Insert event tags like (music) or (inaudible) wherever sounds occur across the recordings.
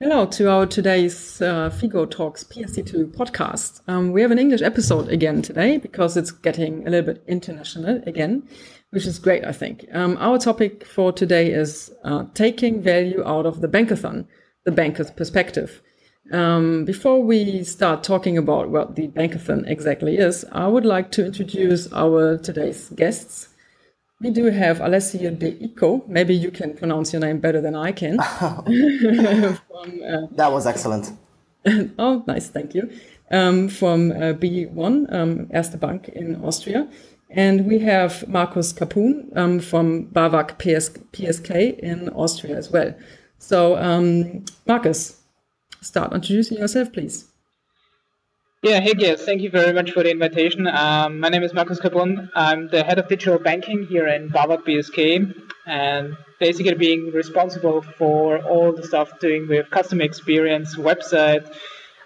Hello to our today's uh, Figo Talks PSD2 podcast. Um, we have an English episode again today because it's getting a little bit international again, which is great, I think. Um, our topic for today is uh, taking value out of the bankathon, the banker's perspective. Um, before we start talking about what the bankathon exactly is, I would like to introduce our today's guests. We do have Alessio De Icco. Maybe you can pronounce your name better than I can. (laughs) From, uh, that was excellent. (laughs) oh, nice. Thank you. Um, from uh, BeeOne, um, Erste Bank in Austria. And we have Marcus Kapun um, from BAWAG PS PSK in Austria as well. So, um, Marcus, start introducing yourself, please. Yeah, hey guys, thank you very much for the invitation. Um, my name is Marcus Kapun. I'm the head of digital banking here in BAWAG PSK and basically being responsible for all the stuff doing with customer experience, website,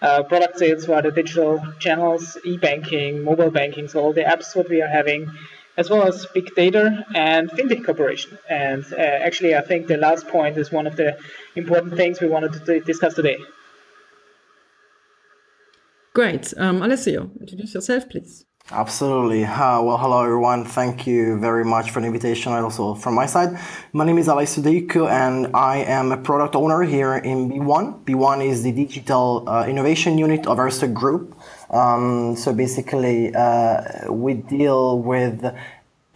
uh, product sales via the digital channels, e-banking, mobile banking, so all the apps what we are having, as well as big data and fintech cooperation. And uh, actually, I think the last point is one of the important things we wanted to discuss today. Great. Um, Alessio, introduce yourself, please. Absolutely. Uh, well, hello, everyone. Thank you very much for the invitation. Also, from my side, my name is Alessio De Icco, and I am a product owner here in BeeOne. BeeOne is the digital uh, innovation unit of Erste Group. Um, so basically, uh, we deal with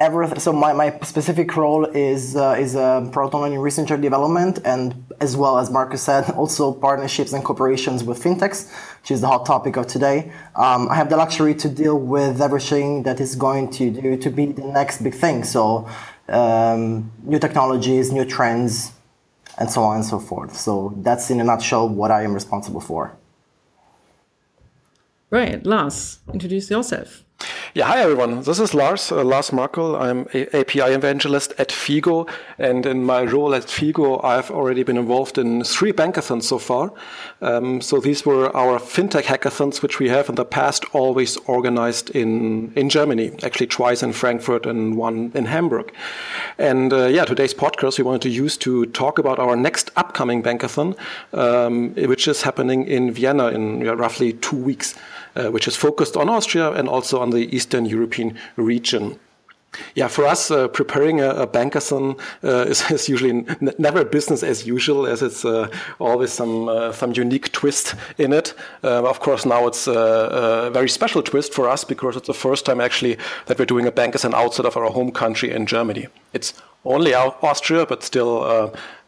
everything. So my, my specific role is uh, is a uh, product research and development, and as well as Marcus said, (laughs) also partnerships and cooperations with fintechs, which is the hot topic of today. Um, I have the luxury to deal with everything that is going to do to be the next big thing. So um, new technologies, new trends, and so on and so forth. So that's in a nutshell what I am responsible for. Right, Lars, introduce yourself. Yeah, hi everyone. This is Lars, uh, Lars Markull. I'm a API evangelist at Figo. And in my role at Figo, I've already been involved in three bankathons so far. Um, so these were our fintech hackathons, which we have in the past always organized in, in Germany, actually twice in Frankfurt and one in Hamburg. And uh, yeah, today's podcast we wanted to use to talk about our next upcoming bankathon, um, which is happening in Vienna in yeah, roughly two weeks uh, which is focused on Austria and also on the Eastern European region. Yeah, for us, uh, preparing a, a bankathon uh, is, is, usually never business as usual, as it's uh, always some uh, some unique twist in it. Uh, of course, now it's a, a, very special twist for us because it's the first time actually that we're doing a bankathon outside of our home country in Germany. It's only Austria, but still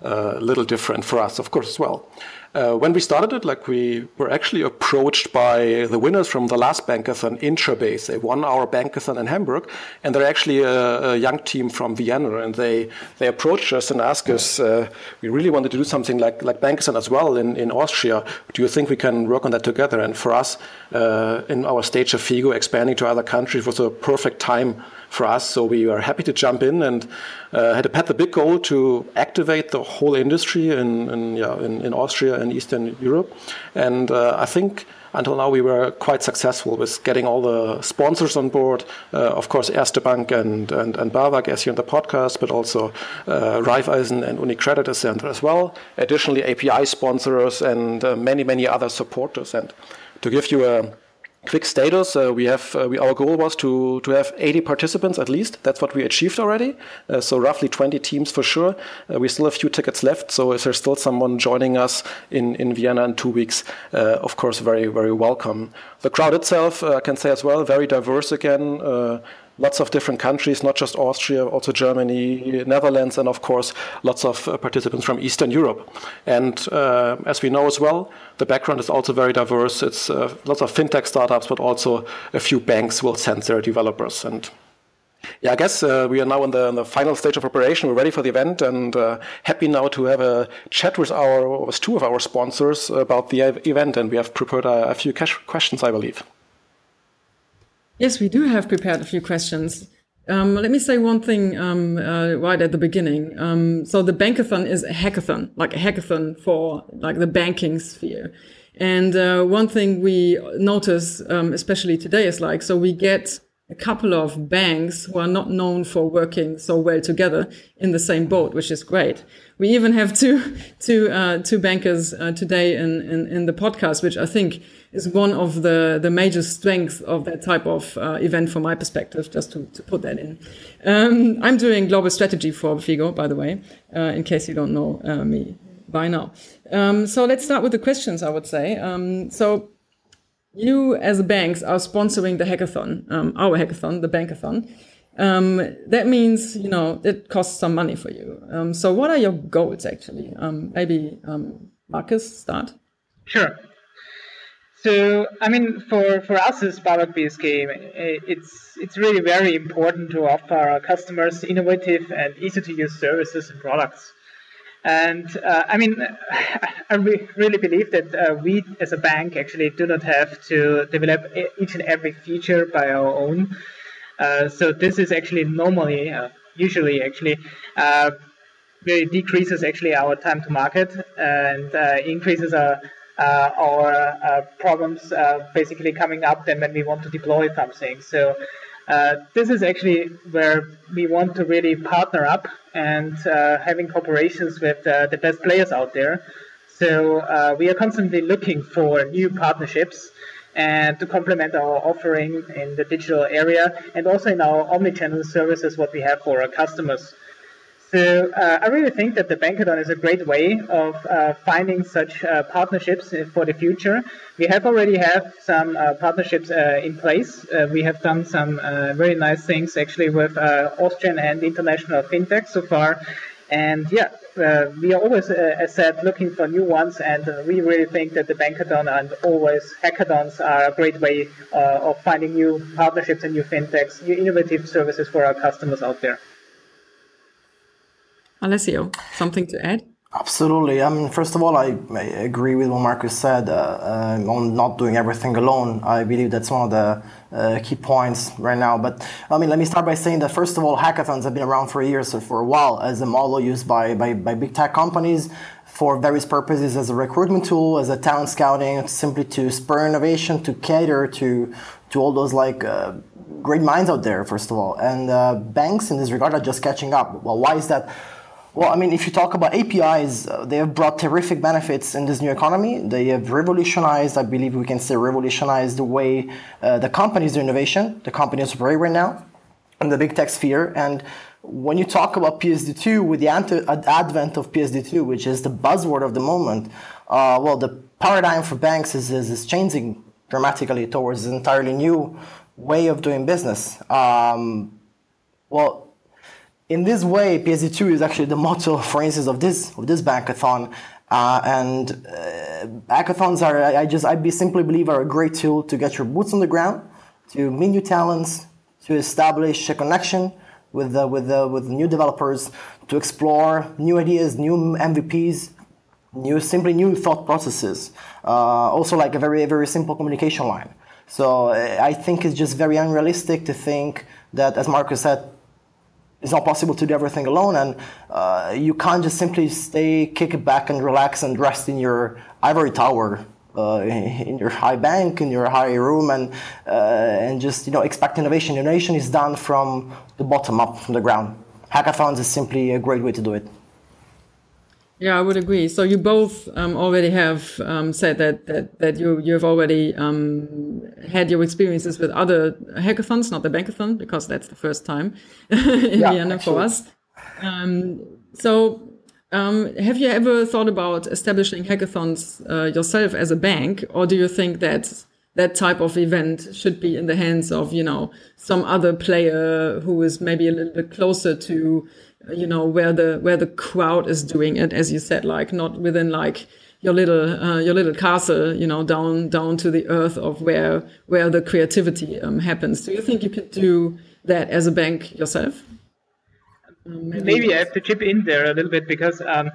a little different for us, of course, as well. Uh, when we started it, like we were actually approached by the winners from the last bankathon, Intrabase. a one-hour bankathon in Hamburg, and they're actually a, a young team from Vienna. And they, they approached us and asked us, uh, we really wanted to do something like like bankathon as well in, in Austria. Do you think we can work on that together? And for us, uh, in our stage of Figo, expanding to other countries was a perfect time for us. So we are happy to jump in and uh, had, a, had the big goal to activate the whole industry in, in, yeah, in, in Austria and Eastern Europe. And uh, I think until now we were quite successful with getting all the sponsors on board. Uh, of course, Erste Bank and, and, and BAWAG, as here in the podcast, but also uh, Raiffeisen and UniCredit Center as well. Additionally, API sponsors and uh, many, many other supporters. And to give you a quick status. Uh, we have uh, we, our goal was to to have 80 participants at least. That's what we achieved already. Uh, so roughly 20 teams for sure. Uh, we still have a few tickets left. So if there's still someone joining us in in vienna in two weeks uh, of course very very welcome. The crowd itself uh, i can say as well very diverse again lots of different countries, not just Austria, also Germany, Netherlands, and of course, lots of uh, participants from Eastern Europe. And uh, as we know as well, the background is also very diverse. It's uh, lots of fintech startups, but also a few banks will send their developers. And yeah, I guess uh, we are now in the, in the, final stage of preparation. We're ready for the event and uh, happy now to have a chat with our with two of our sponsors about the event. And we have prepared a, a few questions, I believe. Yes, we do have prepared a few questions. Um, let me say one thing um, uh, right at the beginning. Um, so the bankathon is a hackathon, like a hackathon for like the banking sphere. And uh, one thing we notice, um, especially today, is like so we get a couple of banks who are not known for working so well together in the same boat, which is great. We even have (laughs) two, two, uh, two bankers uh, today in, in, in, the podcast, which I think is one of the, the major strengths of that type of uh, event from my perspective, just to, to put that in. Um, I'm doing global strategy for Figo, by the way, uh, in case you don't know uh, me by now. Um, so let's start with the questions, I would say. Um, so you as banks are sponsoring the hackathon, um, our hackathon, the bankathon. Um, that means you know it costs some money for you. Um, so what are your goals actually? Um, maybe um, Marcus start. Sure. So I mean, for, for us as BAWAG PSK, it's it's really very important to offer our customers innovative and easy to use services and products. And uh, I mean, (laughs) I really believe that uh, we as a bank actually do not have to develop each and every feature by our own. Uh, so this is actually normally, uh, usually actually, uh, really decreases actually our time to market and uh, increases our our problems basically coming up then when we want to deploy something. So uh, this is actually where we want to really partner up and uh, having cooperations with uh, the best players out there. So uh, we are constantly looking for new partnerships and to complement our offering in the digital area and also in our omnichannel services what we have for our customers. So uh, I really think that the Bankathon is a great way of uh, finding such uh, partnerships for the future. We have already have some uh, partnerships uh, in place. Uh, we have done some very nice things actually with Austrian and international fintech so far. And yeah, we are always, as said, looking for new ones. And we really think that the Bankathon and always hackathons are a great way of finding new partnerships and new fintechs, new innovative services for our customers out there. Alessio, something to add? Absolutely. I mean, first of all, I, I agree with what Marcus said uh, uh, on not doing everything alone. I believe that's one of the uh, key points right now. But I mean, let me start by saying that first of all, hackathons have been around for years, so for a while, as a model used by, by, by big tech companies for various purposes as a recruitment tool, as a talent scouting, simply to spur innovation, to cater to to all those like uh, great minds out there. First of all, and uh, banks in this regard are just catching up. Well, why is that? Well, I mean, if you talk about APIs, uh, they have brought terrific benefits in this new economy. They have revolutionized, I believe we can say, revolutionized the way uh, the companies do innovation, the companies operate right now, in the big tech sphere. And when you talk about PSD2, with the advent of PSD2, which is the buzzword of the moment, uh, well, the paradigm for banks is, is, is, changing dramatically towards an entirely new way of doing business. Um, well, in this way, PSD2 is actually the motto, for instance, of this of this bankathon. Uh, and uh, hackathons are, I just, I be, simply believe, are a great tool to get your boots on the ground, to meet new talents, to establish a connection with with with new developers, to explore new ideas, new MVPs, new simply new thought processes. Uh, also, like a very very simple communication line. So uh, I think it's just very unrealistic to think that, as Marcus said, it's not possible to do everything alone, and uh, you can't just simply stay, kick it back, and relax and rest in your ivory tower. Uh, in your high bank, in your high room, and uh, and just you know expect innovation. Innovation is done from the bottom up, from the ground. Hackathons is simply a great way to do it. Yeah, I would agree. So you both um, already have um, said that, that that you you have already um, had your experiences with other hackathons, not the bankathon, because that's the first time (laughs) in yeah, Vienna for us. Um, so, um, have you ever thought about establishing hackathons uh, yourself as a bank, or do you think that that type of event should be in the hands of you know some other player who is maybe a little bit closer to you know where the where the crowd is doing it as you said like not within like your little uh, your little castle you know down down to the earth of where where the creativity um, happens. Do you think you could do that as a bank yourself? Um, maybe, maybe I have to chip in there a little bit because um,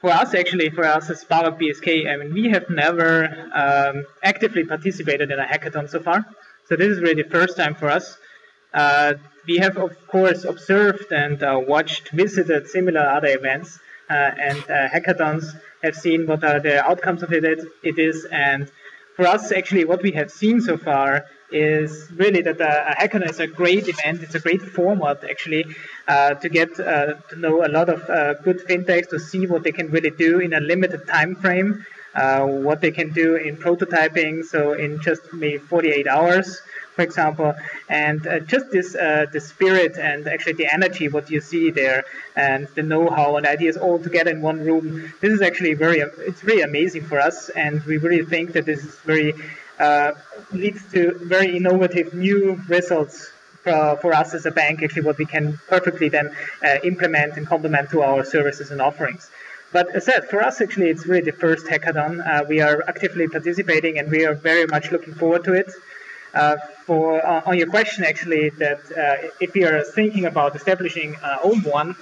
for us actually for us as BAWAG PSK I mean we have never um, actively participated in a hackathon so far. So this is really the first time for us we have, of course, observed and uh, watched, visited similar other events, uh, and uh, hackathons have seen what are the outcomes of it, it is. And for us, actually, what we have seen so far is really that a hackathon is a great event. It's a great format actually uh, to get uh, to know a lot of uh, good fintechs to see what they can really do in a limited time frame, uh, what they can do in prototyping. So in just maybe 48 hours for example, and uh, just this uh, the spirit and actually the energy what you see there and the know-how and ideas all together in one room. This is actually very it's really amazing for us, and we really think that this is very uh, leads to very innovative new results. Uh, for us as a bank, actually, what we can perfectly then uh, implement and complement to our services and offerings. But as said, for us, actually, it's really the first hackathon. Uh, we are actively participating and we are very much looking forward to it. Uh, for uh, on your question, actually, that uh, if we are thinking about establishing our own one,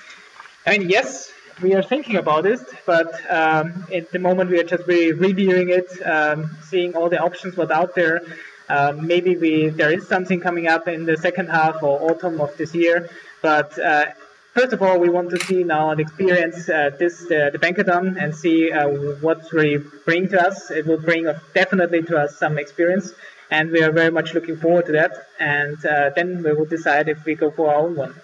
I mean, yes, we are thinking about it, but um, at the moment we are just really reviewing it, um, seeing all the options what out there. Uh, maybe we there is something coming up in the second half or autumn of this year, but uh, first of all, we want to see now and experience uh, this uh, the Bankathon and see uh, what really bring to us. It will bring definitely to us some experience and we are very much looking forward to that. And uh, then we will decide if we go for our own one.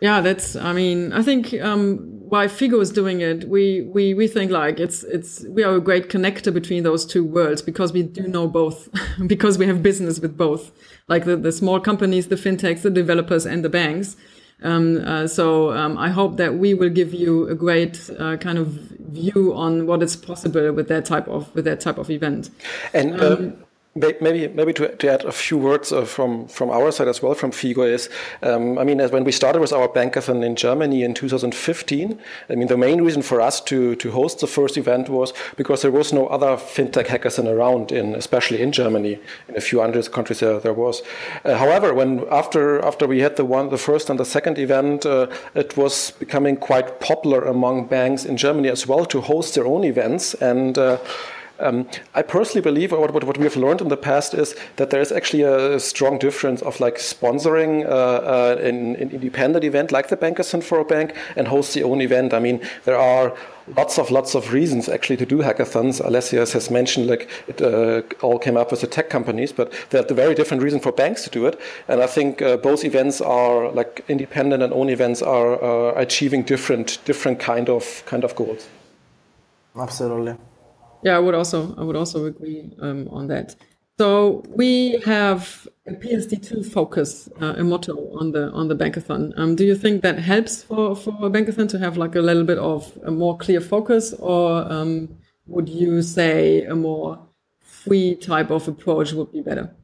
Yeah, that's. I mean, I think um, why Figo is doing it, we we we think like it's it's we are a great connector between those two worlds because we do know both, (laughs) because we have business with both, like the the small companies, the fintechs, the developers, and the banks. Um, uh, so um, I hope that we will give you a great uh, kind of view on what is possible with that type of with that type of event. And um, um Maybe, maybe to, to, add a few words uh, from from our side as well from Figo is, um, I mean, as when we started with our Bankathon in Germany in 2015, I mean, the main reason for us to to host the first event was because there was no other fintech hackathon around, in especially in Germany. In a few hundred countries there, there was. Uh, however, when after after we had the one, the first and the second event, uh, it was becoming quite popular among banks in Germany as well to host their own events and. Um, I personally believe, or what, what we have learned in the past is that there is actually a strong difference of like sponsoring uh, uh, an, an, independent event like the Bankathon for a bank and host the own event. I mean, there are lots of lots of reasons actually to do hackathons. Alessius has mentioned like it uh, all came up with the tech companies, but there are very different reasons for banks to do it. And I think uh, both events are like independent and own events are uh, achieving different different kind of kind of goals. Absolutely. Yeah, I would also I would also agree um, on that. So we have a PSD2 focus, uh, a motto on the on the Bankathon. Um, do you think that helps for for a Bankathon to have like a little bit of a more clear focus, or um, would you say a more free type of approach would be better?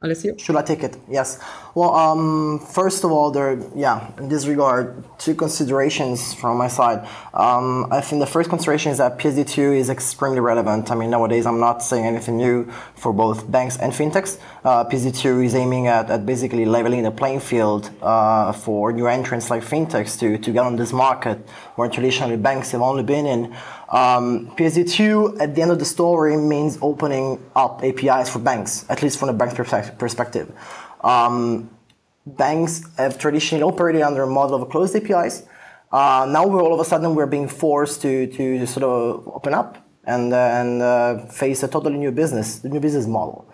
Alessio? Should I take it? Yes. Well, um, first of all, there, yeah, in this regard, two considerations from my side. Um, I think the first consideration is that PSD2 is extremely relevant. I mean, nowadays, I'm not saying anything new for both banks and fintechs. Uh, PSD2 is aiming at, at basically leveling the playing field uh, for new entrants like fintechs to, to get on this market where traditionally banks have only been in. Um, PSD2, at the end of the story, means opening up APIs for banks, at least from the bank's perspective. Um, banks have traditionally operated under a model of closed APIs. Uh, now we're all of a sudden we're being forced to, to sort of open up and, and uh, face a totally new business, the new business model.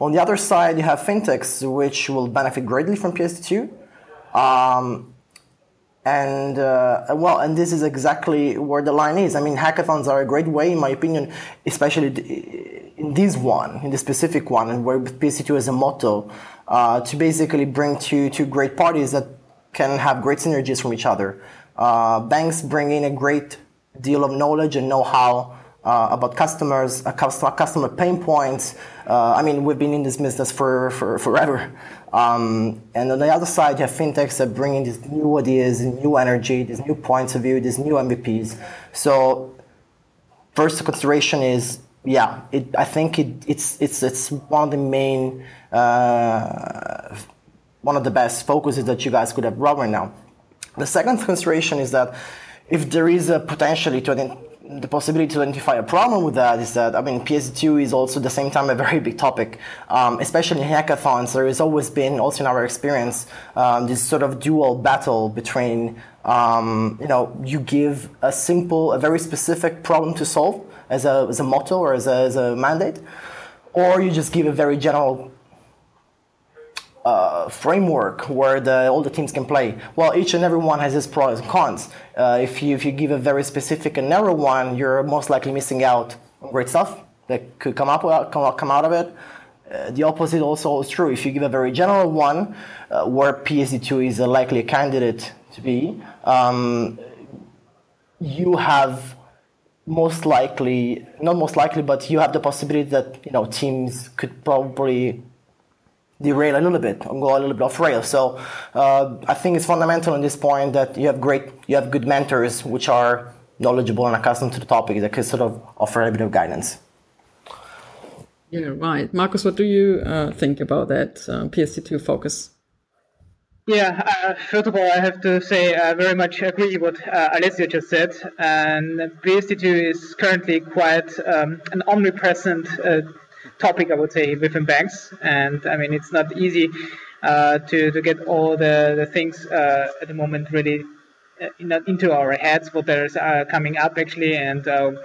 On the other side, you have fintechs, which will benefit greatly from PSD2. Um, and uh, well, and this is exactly where the line is. I mean, hackathons are a great way, in my opinion, especially in this one, in the specific one, and where PSD2 as a motto, uh, to basically bring two two great parties that can have great synergies from each other. Uh, banks bring in a great deal of knowledge and know-how uh, about customers, uh, customer pain points. Uh, I mean, we've been in this business for, for forever. Um, and on the other side, you have fintechs that bring in these new ideas, new energy, these new points of view, these new MVPs. So, first consideration is, yeah, it, I think it, it's it's it's one of the main, uh, one of the best focuses that you guys could have brought right now. The second consideration is that if there is a potentially to the possibility to identify a problem with that is that I mean PSD2 is also at the same time a very big topic, um, especially in hackathons. There has always been, also in our experience, um, this sort of dual battle between um, you know you give a simple, a very specific problem to solve as a as a motto or as a, as a mandate, or you just give a very general uh, framework where the, all the teams can play. Well, each and every one has its pros and cons. Uh, if you if you give a very specific and narrow one, you're most likely missing out on great stuff that could come up come come out of it. Uh, the opposite also is true. If you give a very general one, uh, where PSD2 is a likely candidate to be, um, you have most likely, not most likely, but you have the possibility that you know teams could probably derail a little bit and go a little bit off rail. So uh, I think it's fundamental in this point that you have great, you have good mentors which are knowledgeable and accustomed to the topic that can sort of offer a bit of guidance. Yeah, right. Marcus, what do you uh, think about that uh, PSD2 focus? Yeah, uh, first of all, I have to say I very much agree what uh, Alessio just said. And PSD2 is currently quite um, an omnipresent uh, topic, I would say, within banks. And I mean, it's not easy uh, to, to get all the, the things uh, at the moment really uh, into our heads, what there's uh, coming up actually. And um,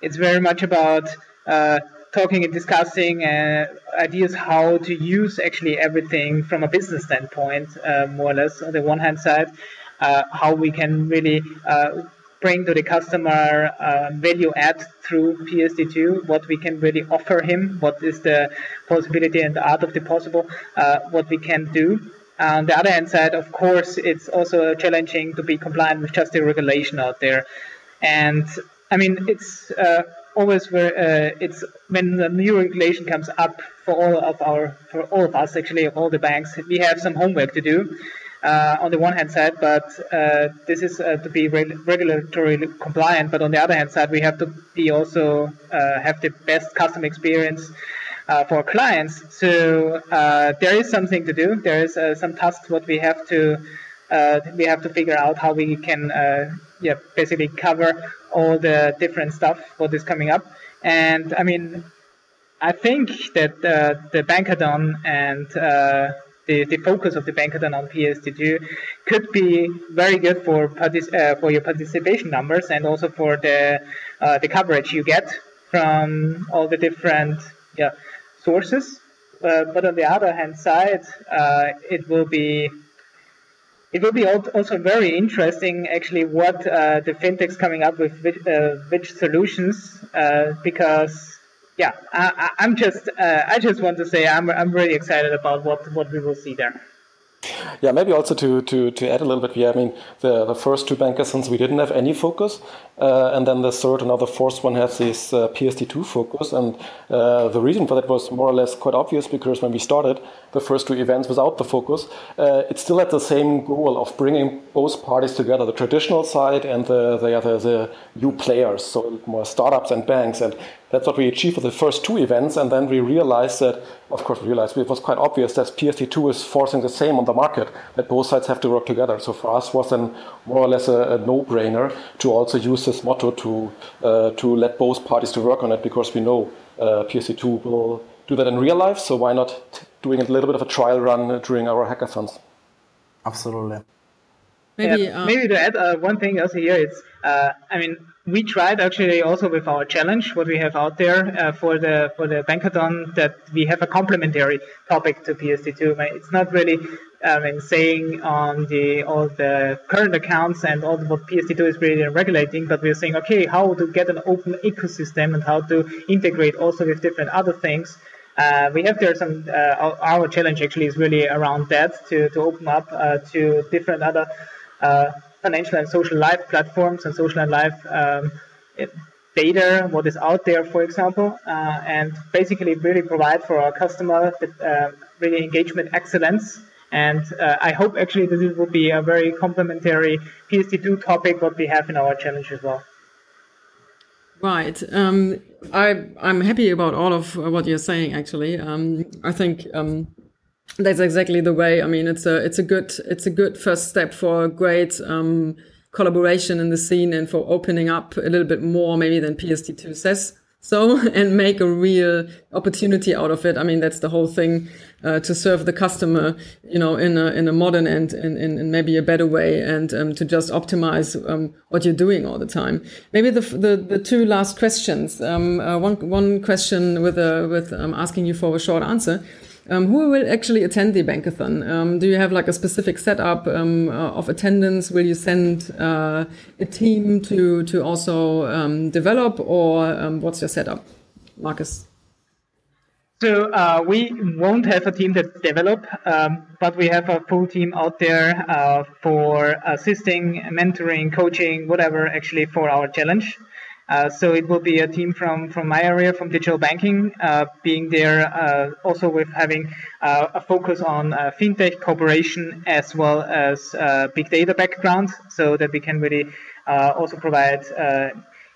it's very much about uh, talking and discussing uh, ideas how to use actually everything from a business standpoint, more or less, on the one hand side. how we can really bring to the customer uh, value add through PSD2, what we can really offer him, what is the possibility and the art of the possible, uh, what we can do. On the other hand side, of course, it's also challenging to be compliant with just the regulation out there. And I mean, it's uh, always where uh, it's when the new regulation comes up for all of our, for all of us, actually, all the banks, we have some homework to do uh, on the one hand side, but uh, this is uh, to be re- regulatory compliant. But on the other hand side, we have to be also uh, have the best customer experience uh, for clients. So uh, there is something to do. There is some tasks what we have to we have to figure out how we can yeah basically cover all the different stuff what is coming up. And I mean, I think that the Bankathon and the, the focus of the Bankathon on PSD2 could be very good for partic- uh, for your participation numbers and also for the uh, the coverage you get from all the different yeah, sources. Uh, but on the other hand side, uh, it will be it will be also very interesting actually what uh, the fintechs coming up with which, uh, which solutions because yeah, I, am just uh, I just want to say I'm I'm really excited about what what we will see there. Yeah, maybe also to, to, to add a little bit here. I mean, the, the first two Bankathons we didn't have any focus, uh, and then the third and now the fourth one has this uh, PSD2 focus. And uh, the reason for that was more or less quite obvious because when we started the first two events without the focus, uh, it still had the same goal of bringing both parties together, the traditional side and the, the, the, the new players, so more startups and banks. And that's what we achieved for the first two events, and then we realized that, of course, we realized it was quite obvious that PSD2 is forcing the same on the market, that both sides have to work together. So for us, was then more or less a, a no-brainer to also use this motto to uh, to let both parties to work on it, because we know uh, PSD2 will do that in real life. So why not doing a little bit of a trial run during our hackathons? Absolutely. Maybe, yeah, uh, maybe to add uh, one thing also here is, uh, I mean we tried actually also with our challenge what we have out there uh, for the for the bankathon that we have a complementary topic to PSD2. It's not really I mean saying on the all the current accounts and all what PSD2 is really regulating, but we're saying okay how to get an open ecosystem and how to integrate also with different other things. Uh, we have there some uh, our challenge actually is really around that to, to open up uh, to different other uh, financial and social life platforms and social and life um, data, what is out there, for example, uh, and basically really provide for our customer uh, really engagement excellence. And uh, I hope actually that this will be a very complementary PSD2 topic what we have in our challenge as well. Right. Um, I, I'm happy about all of what you're saying, actually. Um, I think um, that's exactly the way. I mean, it's a it's a good it's a good first step for a great um, collaboration in the scene and for opening up a little bit more maybe than PSD2 says so (laughs) and make a real opportunity out of it. I mean, that's the whole thing uh, to serve the customer, you know, in a, in a modern and in, in, maybe a better way and um, to just optimize um, what you're doing all the time. Maybe the, the, the two last questions. Um, uh, one, one question with, a, with um, asking you for a short answer. Um, who will actually attend the Bankathon? Um, do you have like a specific setup um, uh, of attendance? Will you send uh, a team to to also um, develop, or um, what's your setup, Marcus? So uh, we won't have a team that develop, um, but we have a full team out there uh, for assisting, mentoring, coaching, whatever, actually for our challenge. Uh, so it will be a team from, from my area, from digital banking, uh, being there uh, also with having uh, a focus on uh, fintech cooperation as well as big data background, so that we can really also provide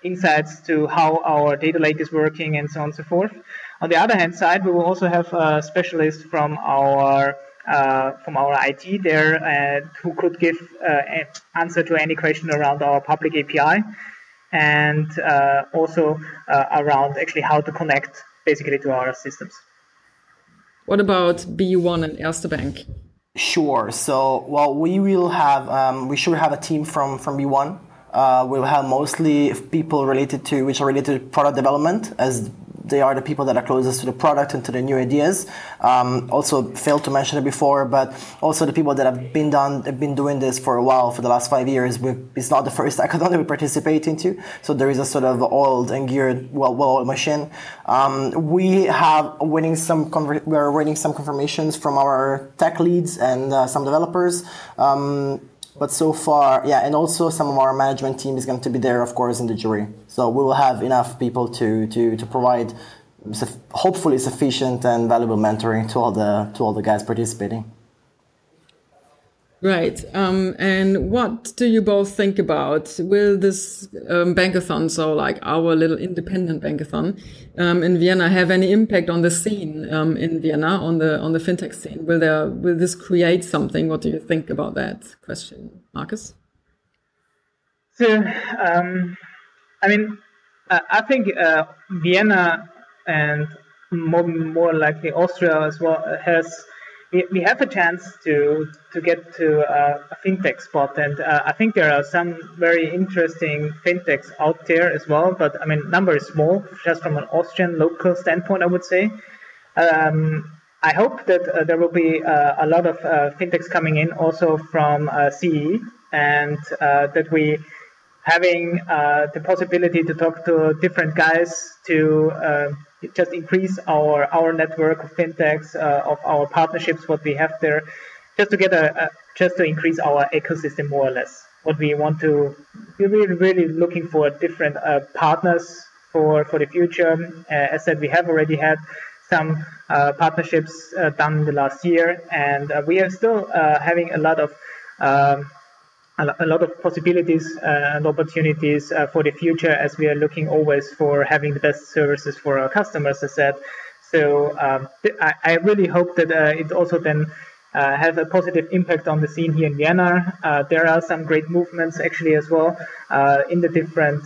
insights to how our data lake is working and so on and so forth. On the other hand side, we will also have a specialist from our uh, from our IT there uh, who could give uh, answer to any question around our public API and uh, also uh, around actually how to connect basically to our systems. What about BeeOne and Erste Bank? Sure. So, well, we will have, um, we should have a team from, from BeeOne. Uh, we'll have mostly people related to, which are related to product development as they are the people that are closest to the product and to the new ideas. Um, also, failed to mention it before, but also the people that have been done, have been doing this for a while, for the last five years. it's not the first (laughs) hackathon that we participate into, so there is a sort of oiled and geared, well, well-oiled machine. Um, we have winning some, we're winning some confirmations from our tech leads and uh, some developers. Um, but so far, yeah, and also some of our management team is going to be there, of course, in the jury. So we will have enough people to to to provide, hopefully, sufficient and valuable mentoring to all the to all the guys participating. Right. Um, and what do you both think about? Will this um, bankathon, so like our little independent bankathon um, in Vienna, have any impact on the scene um, in Vienna on the on the fintech scene? Will there will this create something? What do you think about that question, Marcus? So, um, I mean, uh, I think uh, Vienna and more, more likely Austria as well has we, we have a chance to to get to uh, a fintech spot, and uh, I think there are some very interesting fintechs out there as well. But I mean, number is small, just from an Austrian local standpoint, I would say. Um, I hope that uh, there will be uh, a lot of uh, fintechs coming in also from uh, CE, and that we having the possibility to talk to different guys to just increase our our network of fintechs, uh, of our partnerships, what we have there, just to get a, just to increase our ecosystem more or less. What we want to, we're really, really looking for different uh, partners for for the future. Uh, as said, we have already had some uh, partnerships uh, done in the last year, and uh, we are still having a lot of um, a lot of possibilities uh, and opportunities uh, for the future as we are looking always for having the best services for our customers, as I said. So um, I, I, really hope that uh, it also then uh, has a positive impact on the scene here in Vienna. Uh, there are some great movements actually as well uh, in the different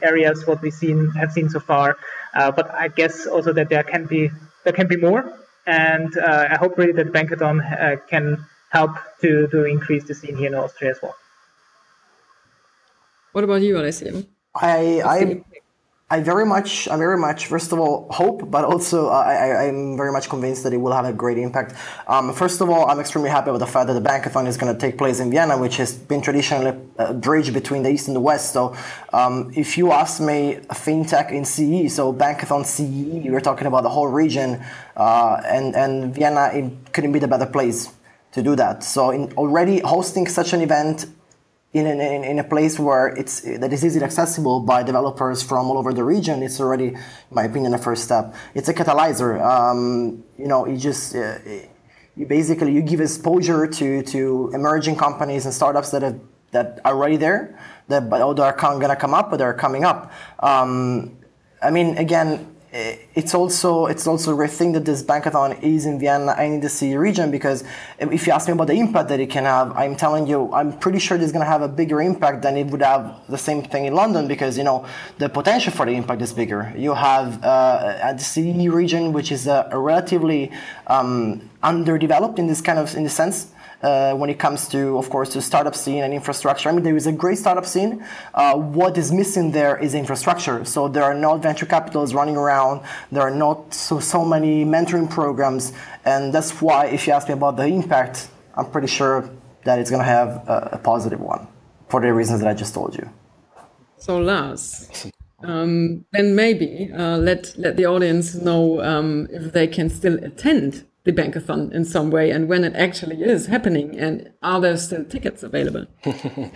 areas what we seen have seen so far. but I guess also that there can be there can be more, and I hope really that Bankathon can help to, to increase the scene here in Austria as well. What about you, Alessio? I, I, I very much, I very much, first of all, hope, but also uh, I, I'm very much convinced that it will have a great impact. Um, first of all, I'm extremely happy with the fact that the Bankathon is going to take place in Vienna, which has been traditionally a bridge between the East and the West. So, um, if you ask me, fintech in CE, so Bankathon CE, we're talking about the whole region, uh, and and Vienna, it couldn't be the better place to do that. So in already hosting such an event in, in, in a place where it's that is easily accessible by developers from all over the region, it's already, in my opinion, a first step. It's a catalyzer. Um, you know, you just uh, you basically you give exposure to to emerging companies and startups that have that are already there, that but although are to come up, but they're coming up. Um, I mean, again, it's also it's also a great thing that this bankathon is in Vienna and in the CE region because if you ask me about the impact that it can have, I'm telling you, I'm pretty sure it's going to have a bigger impact than it would have the same thing in London because you know the potential for the impact is bigger. You have uh, the CE region, which is a relatively um, underdeveloped in this kind of in the sense uh, when it comes to, of course, to startup scene and infrastructure. I mean, there is a great startup scene. Uh, what is missing there is infrastructure. So there are not venture capitals running around. There are not so so many mentoring programs, and that's why, if you ask me about the impact, I'm pretty sure that it's going to have a, a, positive one for the reasons that I just told you. So Lars. Um, then maybe uh, let let the audience know um, if they can still attend the bankathon in some way and when it actually is happening and are there still tickets available? (laughs)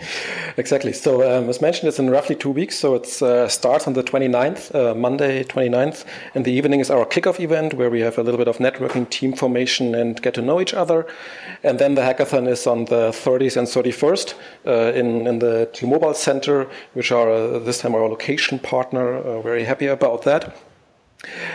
Exactly. So um, as mentioned it's in roughly two weeks. So it uh, starts on the 29th uh, monday 29th in the evening is our kickoff event where we have a little bit of networking team formation and get to know each other. And then the hackathon is on the 30th and 31st uh, in, in the t-mobile center which are uh, this time our location partner. Uh, very happy about that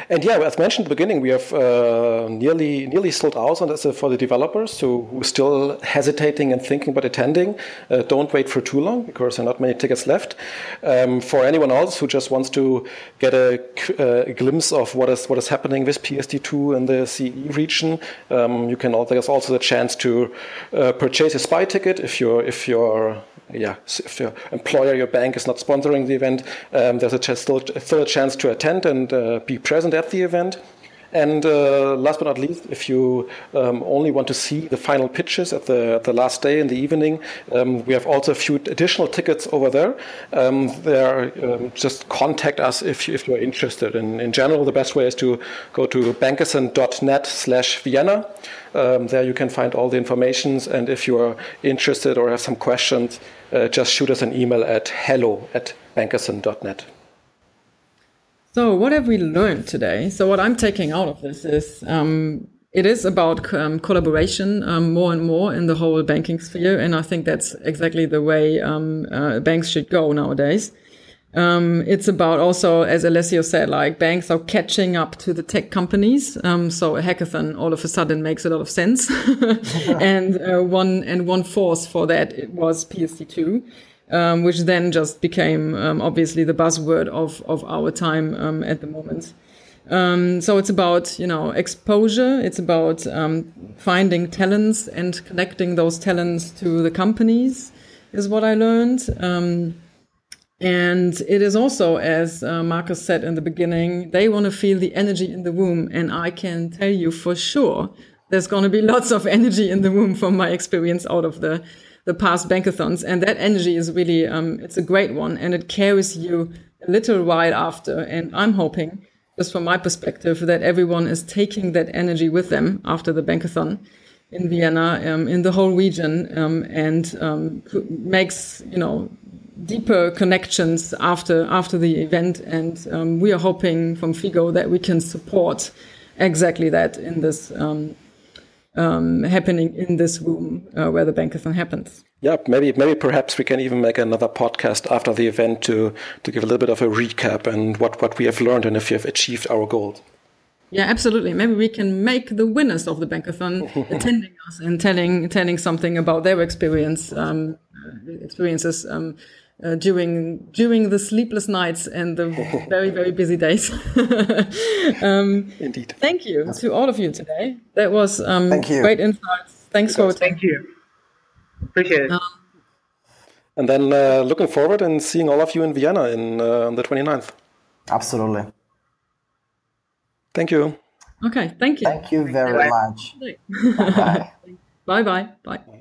and yeah, as mentioned at the beginning, we have uh, nearly nearly sold out on uh, for the developers who, are still hesitating and thinking about attending. Uh, don't wait for too long because there are not many tickets left. Um, for anyone else who just wants to get a, uh, a, glimpse of what is what is happening with PSD2 in the CE region, um, you can. There's also the chance to uh, purchase a spy ticket if you're if you're yeah, if your employer, your bank is not sponsoring the event, um, there's a chance, still, still, a chance to attend and uh, be present at the event. And uh, last but not least, if you um, only want to see the final pitches at the, at the last day in the evening, um, we have also a few additional tickets over there. Um, there, um, just contact us if, you, if you're interested. And in general, the best way is to go to bankathon.net slash Vienna. Um, there you can find all the information. And if you are interested or have some questions, uh, just shoot us an email at hello at bankathon.net. So, what have we learned today? So, what I'm taking out of this is um, it is about um, collaboration um, more and more in the whole banking sphere. And I think that's exactly the way um, uh, banks should go nowadays. Um, it's about also, as Alessio said, like banks are catching up to the tech companies. Um, so a hackathon all of a sudden makes a lot of sense. (laughs) and uh, one and one force for that was PSD2 um, which then just became um, obviously the buzzword of, of our time um, at the moment. Um, so it's about you know exposure. It's about um, finding talents and connecting those talents to the companies, is what I learned. Um, and it is also, as uh, Marcus said in the beginning, they want to feel the energy in the womb, and I can tell you for sure there's going to be lots of energy in the womb from my experience out of the the past bankathons. And that energy is really, um, it's a great one and it carries you a little while after. And I'm hoping, just from my perspective, that everyone is taking that energy with them after the bankathon in Vienna, um, in the whole region, um, and um, makes, you know, deeper connections after after the event. And um, we are hoping from Figo that we can support exactly that in this um, um, happening in this room uh, where the bankathon happens. Yeah, maybe maybe perhaps we can even make another podcast after the event to to give a little bit of a recap and what what we have learned and if we have achieved our goals. Yeah, absolutely. Maybe we can make the winners of the bankathon (laughs) attending us and telling telling something about their experience um, experiences um, uh, during during the sleepless nights and the (laughs) very very busy days. (laughs) um, Indeed. Thank you to all of you today. That was um, thank you. great insights. Thanks for thank you. Appreciate it. Um, and then uh, looking forward and seeing all of you in Vienna in uh, on the 29th. Absolutely. Thank you. Okay, thank you. Thank you very (laughs) bye. much. bye. bye bye. Bye.